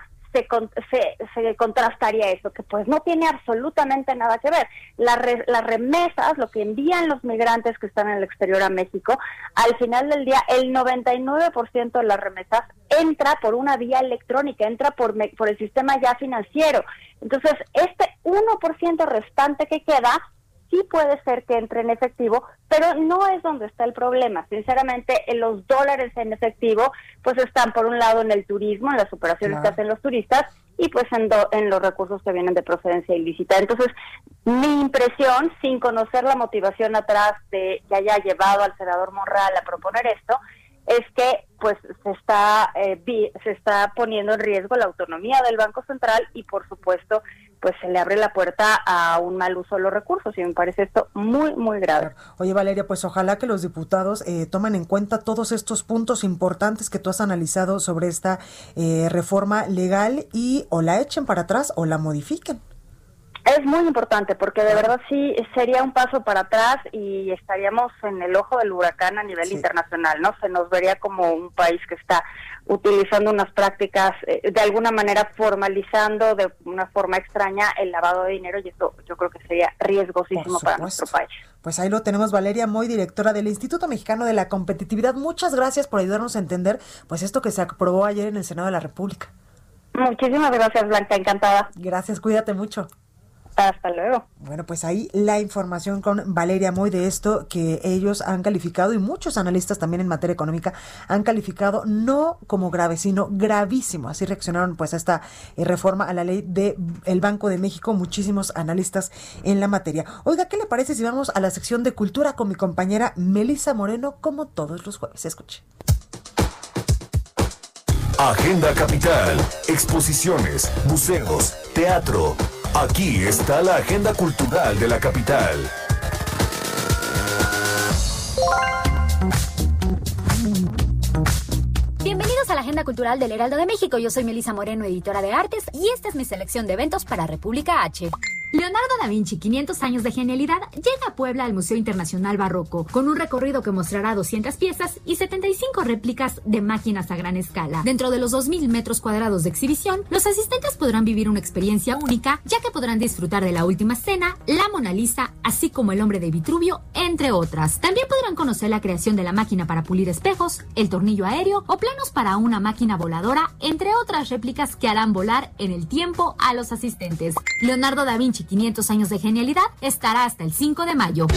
se, se, contrastaría eso, que pues no tiene absolutamente nada que ver. las remesas, lo que envían los migrantes que están en el exterior a México, al final del día el 99% de las remesas entra por una vía electrónica, entra por, por el sistema ya financiero. Entonces, este 1% restante que queda sí puede ser que entre en efectivo, pero no es donde está el problema. Sinceramente, los dólares en efectivo, pues están por un lado en el turismo, en las operaciones que hacen los turistas, y pues en, en los recursos que vienen de procedencia ilícita. Entonces, mi impresión, sin conocer la motivación atrás de que haya llevado al senador Monreal a proponer esto, es que pues se está eh, se está poniendo en riesgo la autonomía del Banco Central y por supuesto pues se le abre la puerta a un mal uso de los recursos y me parece esto muy, muy grave. Oye, Valeria, pues ojalá que los diputados eh, tomen en cuenta todos estos puntos importantes que tú has analizado sobre esta eh, reforma legal y o la echen para atrás o la modifiquen. Es muy importante porque de verdad sí sería un paso para atrás y estaríamos en el ojo del huracán a nivel internacional, ¿no? Se nos vería como un país que está utilizando unas prácticas, eh, de alguna manera formalizando de una forma extraña el lavado de dinero y esto yo creo que sería riesgosísimo para nuestro país. Pues ahí lo tenemos, Valeria Moy, directora del Instituto Mexicano de la Competitividad. Muchas gracias por ayudarnos a entender pues esto que se aprobó ayer en el Senado de la República. Muchísimas gracias, Blanca, encantada. Gracias, cuídate mucho. Hasta luego. Bueno, pues ahí la información con Valeria Moy de esto que ellos han calificado y muchos analistas también en materia económica han calificado no como grave, sino gravísimo. Así reaccionaron pues a esta eh, reforma a la ley del el Banco de México, muchísimos analistas en la materia. Oiga, ¿qué le parece si vamos a la sección de cultura con mi compañera Melisa Moreno como todos los jueves? Escuche. Agenda Capital, exposiciones, museos, teatro Aquí está la agenda cultural de la capital. Bienvenidos a la Agenda Cultural del Heraldo de México. Yo soy Melisa Moreno, editora de artes, y esta es mi selección de eventos para República H. Leonardo da Vinci, 500 años de genialidad, llega a Puebla al Museo Internacional Barroco, con un recorrido que mostrará 200 piezas y 75 réplicas de máquinas a gran escala. Dentro de los 2.000 metros cuadrados de exhibición, los asistentes podrán vivir una experiencia única, ya que podrán disfrutar de la última cena, la Mona Lisa, así como el hombre de Vitruvio, entre otras. También podrán conocer la creación de la máquina para pulir espejos, el tornillo aéreo o planos para una máquina voladora, entre otras réplicas que harán volar en el tiempo a los asistentes. Leonardo da Vinci 500 años de genialidad estará hasta el 5 de mayo.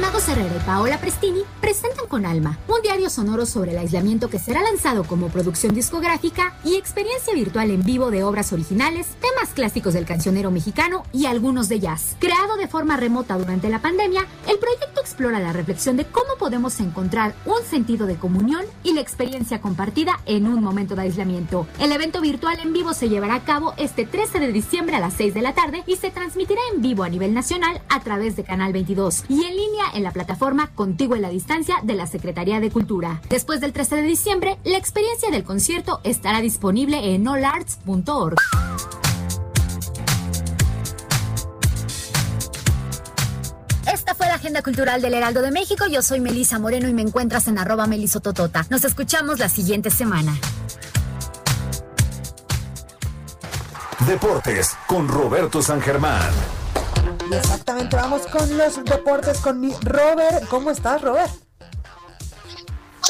Mago Herrera y Paola Prestini presentan con Alma, un diario sonoro sobre el aislamiento que será lanzado como producción discográfica y experiencia virtual en vivo de obras originales, temas clásicos del cancionero mexicano y algunos de jazz. Creado de forma remota durante la pandemia, el proyecto explora la reflexión de cómo podemos encontrar un sentido de comunión y la experiencia compartida en un momento de aislamiento. El evento virtual en vivo se llevará a cabo este 13 de diciembre a las 6 de la tarde y se transmitirá en vivo a nivel nacional a través de Canal 22 y en línea en la plataforma Contigo en la Distancia de la Secretaría de Cultura. Después del 13 de diciembre, la experiencia del concierto estará disponible en allarts.org. Esta fue la agenda cultural del Heraldo de México. Yo soy Melisa Moreno y me encuentras en arroba melisototota. Nos escuchamos la siguiente semana. Deportes con Roberto San Germán. Y exactamente, vamos con los deportes con mi Robert. ¿Cómo estás, Robert?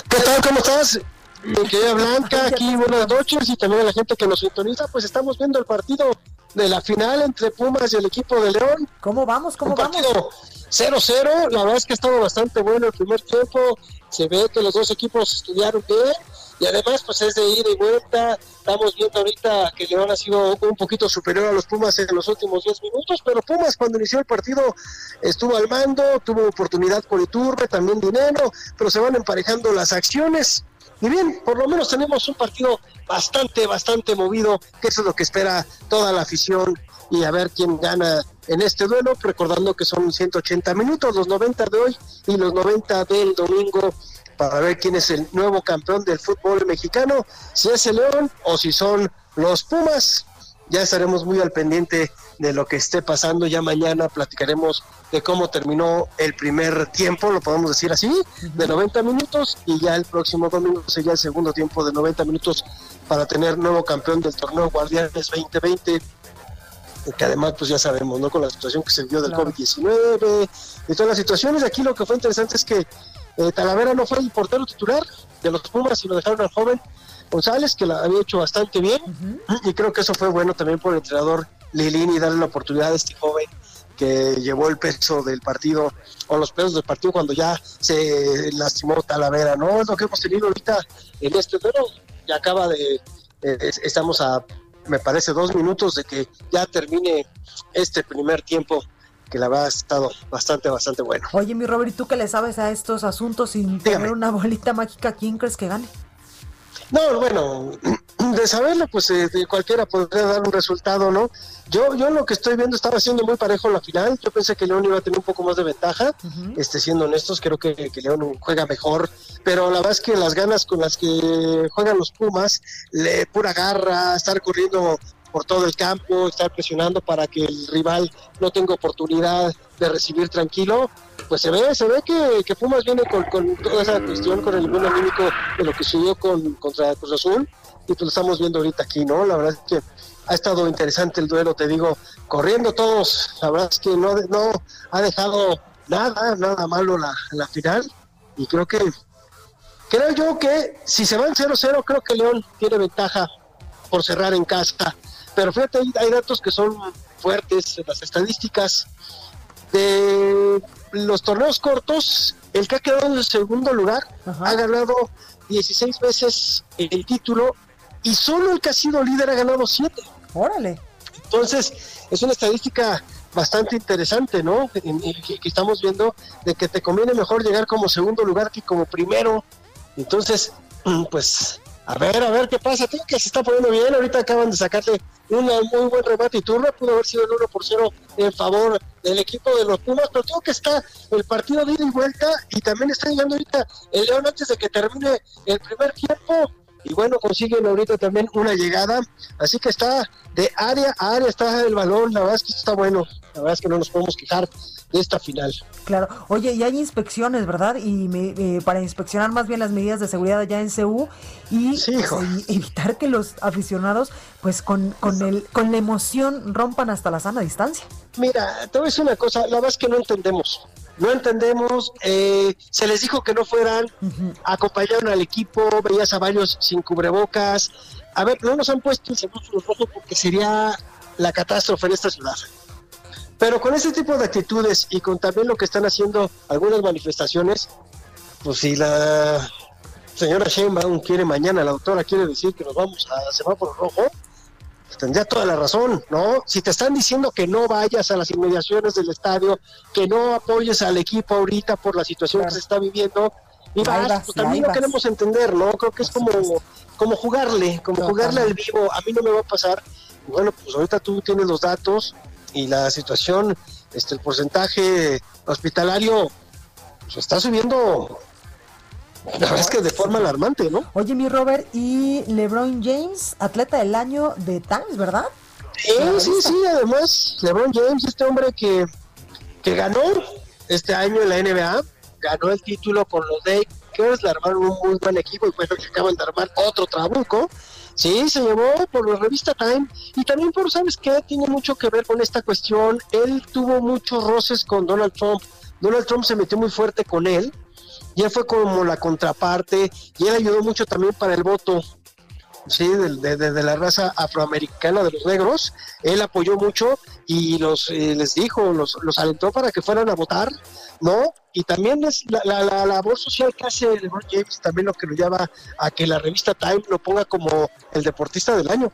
¿Qué tal? ¿Cómo estás? Mi querida Blanca, aquí buenas noches y también a la gente que nos sintoniza, pues estamos viendo el partido de la final entre Pumas y el equipo de León. ¿Cómo vamos? ¿Cómo Un partido 0-0, la verdad es que ha estado bastante bueno el primer tiempo, se ve que los dos equipos estudiaron bien y además pues es de ida y vuelta, estamos viendo ahorita que León ha sido un poquito superior a los Pumas en los últimos 10 minutos, pero Pumas cuando inició el partido estuvo al mando, tuvo oportunidad por Iturbe, también dinero, pero se van emparejando las acciones. Y bien, por lo menos tenemos un partido bastante, bastante movido, que eso es lo que espera toda la afición y a ver quién gana en este duelo, recordando que son 180 minutos, los 90 de hoy y los 90 del domingo para ver quién es el nuevo campeón del fútbol mexicano, si es el León o si son los Pumas. Ya estaremos muy al pendiente de lo que esté pasando. Ya mañana platicaremos de cómo terminó el primer tiempo, lo podemos decir así, de 90 minutos y ya el próximo domingo sería el segundo tiempo de 90 minutos para tener nuevo campeón del torneo Guardianes 2020 que además pues ya sabemos, ¿no? Con la situación que se dio del COVID-19 y todas las situaciones, aquí lo que fue interesante es que eh, Talavera no fue el portero titular de los Pumas, sino dejaron al joven González, que la había hecho bastante bien. Y creo que eso fue bueno también por el entrenador Lilini, darle la oportunidad a este joven que llevó el peso del partido, o los pesos del partido cuando ya se lastimó Talavera, ¿no? Es lo que hemos tenido ahorita en este pero ya acaba de, eh, estamos a, me parece, dos minutos de que ya termine este primer tiempo que la verdad ha estado bastante, bastante bueno. Oye, mi Robert, ¿y tú qué le sabes a estos asuntos sin tener una bolita mágica? ¿Quién crees que gane? No, bueno, de saberlo, pues eh, cualquiera podría dar un resultado, ¿no? Yo, yo lo que estoy viendo estaba siendo muy parejo la final. Yo pensé que León iba a tener un poco más de ventaja. este, siendo honestos, creo que, que, León juega mejor. Pero la verdad es que las ganas con las que juegan los Pumas, le pura garra, estar corriendo por todo el campo, estar presionando para que el rival no tenga oportunidad de recibir tranquilo, pues se ve, se ve que, que Pumas viene con, toda esa cuestión, con el buen anímico de lo que sucedió con, contra Cruz Azul, y pues lo estamos viendo ahorita aquí, ¿no? La verdad es que ha estado interesante el duelo, te digo, corriendo todos, la verdad es que no, no ha dejado nada, nada malo la, la final, y creo que, creo yo que si se va en 0-0, creo que León tiene ventaja por cerrar en casa pero fíjate, hay, datos que son fuertes, las estadísticas de los torneos cortos, el que ha quedado en el segundo lugar ha ganado 16 veces el título y solo el que ha sido líder ha ganado 7. Órale. Entonces, es una estadística bastante interesante, ¿no? que, estamos viendo de que te conviene mejor llegar como segundo lugar que como primero. Entonces, pues a ver, a ver qué pasa. Creo que se está poniendo bien. Ahorita acaban de sacarle un muy buen remate y turno. Pudo haber sido el 1 por 0 en favor del equipo de los Pumas. Pero creo que está el partido de ida y vuelta. Y también está llegando ahorita el León antes de que termine el primer tiempo. Y bueno, consiguen ahorita también una llegada. Así que está de área a área, está el balón. La verdad es que está bueno. La verdad es que no nos podemos quejar de esta final. Claro, oye, y hay inspecciones, ¿verdad? Y eh, para inspeccionar más bien las medidas de seguridad allá en CU y, pues, evitar que los aficionados, pues con, con, el, con la emoción, rompan hasta la sana distancia. Mira, te voy a decir una cosa, la verdad es que no entendemos. No entendemos, eh, se les dijo que no fueran, acompañaron al equipo, veías a varios sin cubrebocas. A ver, no nos han puesto el semáforo rojo porque sería la catástrofe en esta ciudad. Pero con ese tipo de actitudes y con también lo que están haciendo algunas manifestaciones, pues si la señora Sheinbaum quiere mañana, la doctora quiere decir que nos vamos a semáforo rojo, tendría toda la razón, ¿no? Si te están diciendo que no vayas a las inmediaciones del estadio, que no apoyes al equipo ahorita por la situación que se está viviendo, y vas, pues también lo queremos entender, ¿no? Creo que es como, como jugarle, como jugarle al vivo, a mí no me va a pasar. Bueno, pues ahorita tú tienes los datos, y la situación, este, el porcentaje hospitalario pues, está subiendo la verdad es que de forma alarmante, ¿no? Oye, mi Robert, y LeBron James, atleta del año de Times, ¿verdad? Sí, sí, sí, además, LeBron James, este hombre que, que ganó este año en la NBA, ganó el título con los Lakers, le armaron un muy buen equipo y bueno, que acaban de armar otro trabuco. Sí, se llevó por la revista Time y también por, ¿sabes qué? Tiene mucho que ver con esta cuestión. Él tuvo muchos roces con Donald Trump. Donald Trump se metió muy fuerte con él y él fue como la contraparte y él ayudó mucho también para el voto sí, de, de, la raza afroamericana de los negros. Él apoyó mucho y los eh, les dijo, los, los alentó para que fueran a votar, ¿no? Y también es la, la, labor social que hace LeBron James, también lo que lo lleva a que la revista Time lo ponga como el deportista del año.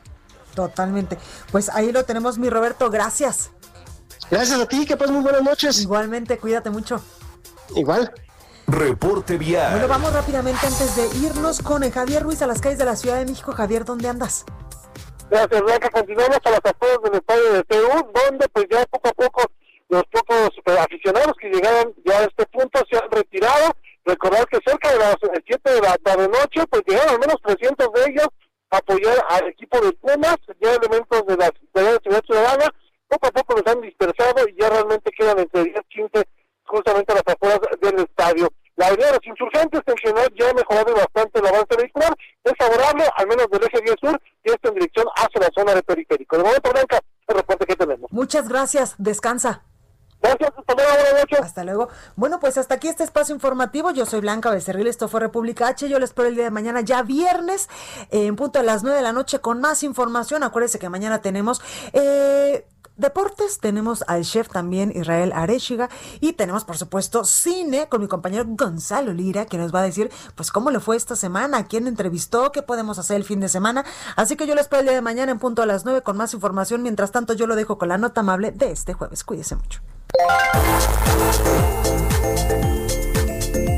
Totalmente. Pues ahí lo tenemos, mi Roberto, gracias. Gracias a ti, que pases muy buenas noches. Igualmente, cuídate mucho. Igual. Reporte vial. Bueno, vamos rápidamente antes de irnos con Javier Ruiz a las calles de la Ciudad de México. Javier, ¿dónde andas? Gracias, Blanca. Continuamos a las afueras del estadio de TU, donde pues ya poco a poco los pocos eh, aficionados que llegaron ya a este punto se han retirado. Recordar que cerca de las 7 de la tarde noche, pues llegaron al menos 300 de ellos a apoyar al equipo de Pumas, ya elementos de la, de la Ciudad Ciudadana. Poco a poco los han dispersado y ya realmente quedan entre 10 15 justamente a las afueras del estadio. La avenida de los insurgentes tensional ya ha mejorado bastante el avance vehicular, es favorable, al menos del eje 10 sur, y esto en dirección hacia la zona de periférico. De momento, Blanca, el reporte que tenemos. Muchas gracias, descansa. Gracias, hasta luego, buenas noches. Hasta luego. Bueno, pues hasta aquí este espacio informativo. Yo soy Blanca Becerril, esto fue República H. Yo les espero el día de mañana, ya viernes, en punto a las 9 de la noche, con más información. Acuérdense que mañana tenemos eh, deportes, tenemos al chef también Israel Arechiga y tenemos por supuesto cine con mi compañero Gonzalo Lira que nos va a decir pues cómo le fue esta semana, quién entrevistó, qué podemos hacer el fin de semana. Así que yo les espero el día de mañana en punto a las 9 con más información. Mientras tanto yo lo dejo con la nota amable de este jueves. Cuídese mucho.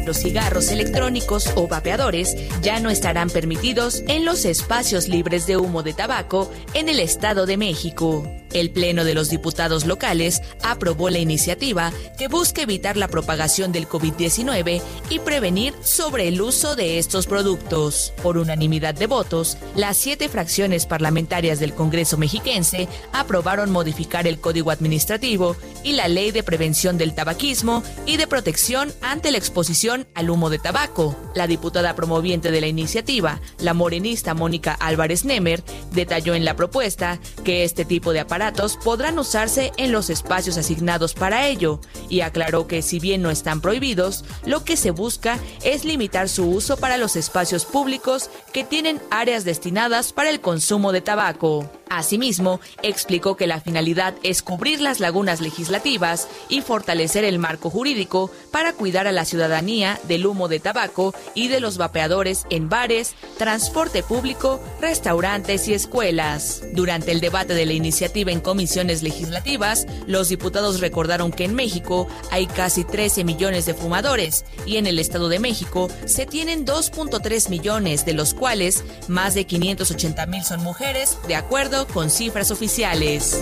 los cigarros electrónicos o vapeadores ya no estarán permitidos en los espacios libres de humo de tabaco en el Estado de México. El Pleno de los Diputados locales aprobó la iniciativa que busca evitar la propagación del COVID-19 y prevenir sobre el uso de estos productos. Por unanimidad de votos, las siete fracciones parlamentarias del Congreso mexiquense aprobaron modificar el Código Administrativo y la Ley de Prevención del Tabaquismo y de Protección ante la exposición al humo de tabaco. La diputada promoviente de la iniciativa, la morenista Mónica Álvarez Nemer, detalló en la propuesta que este tipo de aparatos podrán usarse en los espacios asignados para ello y aclaró que si bien no están prohibidos, lo que se busca es limitar su uso para los espacios públicos que tienen áreas destinadas para el consumo de tabaco. Asimismo, explicó que la finalidad es cubrir las lagunas legislativas y fortalecer el marco jurídico para cuidar a la ciudadanía del humo de tabaco y de los vapeadores en bares, transporte público, restaurantes y escuelas. Durante el debate de la iniciativa en comisiones legislativas, los diputados recordaron que en México hay casi 13 millones de fumadores y en el Estado de México se tienen 2.3 millones, de los cuales más de 580 mil son mujeres, de acuerdo con cifras oficiales.